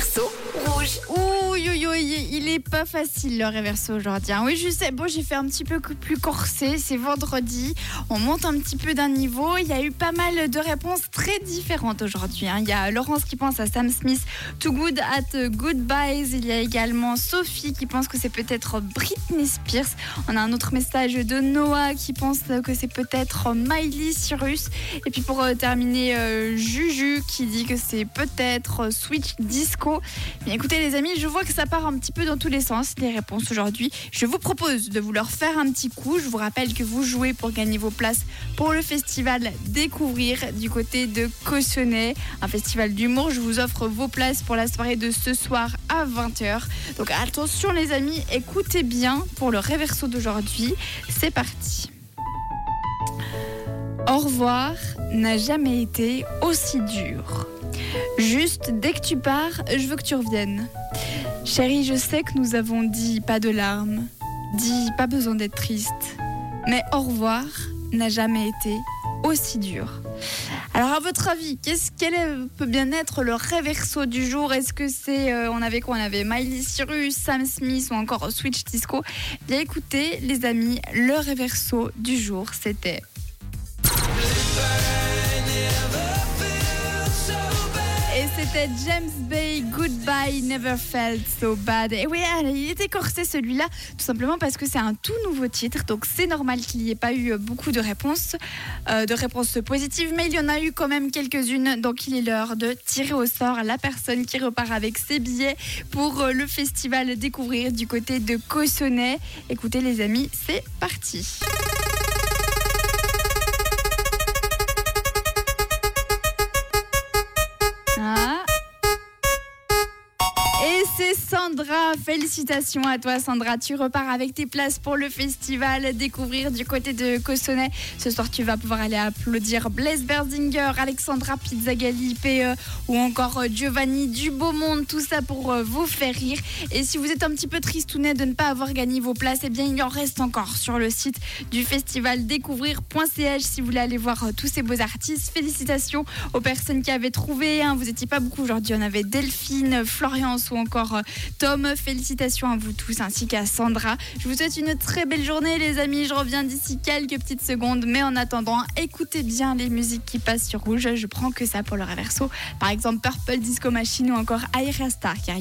Réverso rouge. Ouh, il est pas facile le réverso aujourd'hui. hein. Oui, je sais, bon, j'ai fait un petit peu plus corsé. C'est vendredi. On monte un petit peu d'un niveau. Il y a eu pas mal de réponses très différentes aujourd'hui. hein. Il y a Laurence qui pense à Sam Smith, Too Good at Goodbyes. Il y a également Sophie qui pense que c'est peut-être Britney Spears. On a un autre message de Noah qui pense que c'est peut-être Miley Cyrus. Et puis pour euh, terminer, euh, Juju qui dit que c'est peut-être Switch Disco. Bien écoutez les amis, je vois que ça part un petit peu dans tous les sens, les réponses aujourd'hui. Je vous propose de vous leur faire un petit coup. Je vous rappelle que vous jouez pour gagner vos places pour le festival Découvrir du côté de Cossonay, un festival d'humour. Je vous offre vos places pour la soirée de ce soir à 20h. Donc attention les amis, écoutez bien pour le réverso d'aujourd'hui. C'est parti. Au revoir n'a jamais été aussi dur. Juste, dès que tu pars, je veux que tu reviennes. Chérie, je sais que nous avons dit pas de larmes, dit pas besoin d'être triste, mais au revoir n'a jamais été aussi dur. Alors à votre avis, qu'est-ce quel peut bien être le réverso du jour? Est-ce que c'est euh, on avait quoi? On avait Miley Cyrus, Sam Smith ou encore Switch Disco? Bien écoutez les amis, le réverso du jour c'était c'était James Bay, Goodbye, Never Felt So Bad. Et oui, il était corsé celui-là, tout simplement parce que c'est un tout nouveau titre, donc c'est normal qu'il n'y ait pas eu beaucoup de réponses, euh, de réponses positives, mais il y en a eu quand même quelques-unes, donc il est l'heure de tirer au sort la personne qui repart avec ses billets pour euh, le festival Découvrir du côté de Cossonay. Écoutez les amis, c'est parti. C'est Sandra. Félicitations à toi, Sandra. Tu repars avec tes places pour le festival Découvrir du côté de Cossonay. Ce soir, tu vas pouvoir aller applaudir Blaise Berzinger, Alexandra Pizzagalli, PE ou encore euh, Giovanni du Beau Monde. Tout ça pour euh, vous faire rire. Et si vous êtes un petit peu tristounet de ne pas avoir gagné vos places, eh bien, il en reste encore sur le site du festival découvrir.ch si vous voulez aller voir euh, tous ces beaux artistes. Félicitations aux personnes qui avaient trouvé. Vous n'étiez pas beaucoup aujourd'hui. On avait Delphine, Florence ou encore Tom. Félicitations à vous tous ainsi qu'à Sandra. Je vous souhaite une très belle journée, les amis. Je reviens d'ici quelques petites secondes. Mais en attendant, écoutez bien les musiques qui passent sur Rouge. Je prends que ça pour le réverso. Par exemple, Purple Disco Machine ou encore Aira Star qui arrive.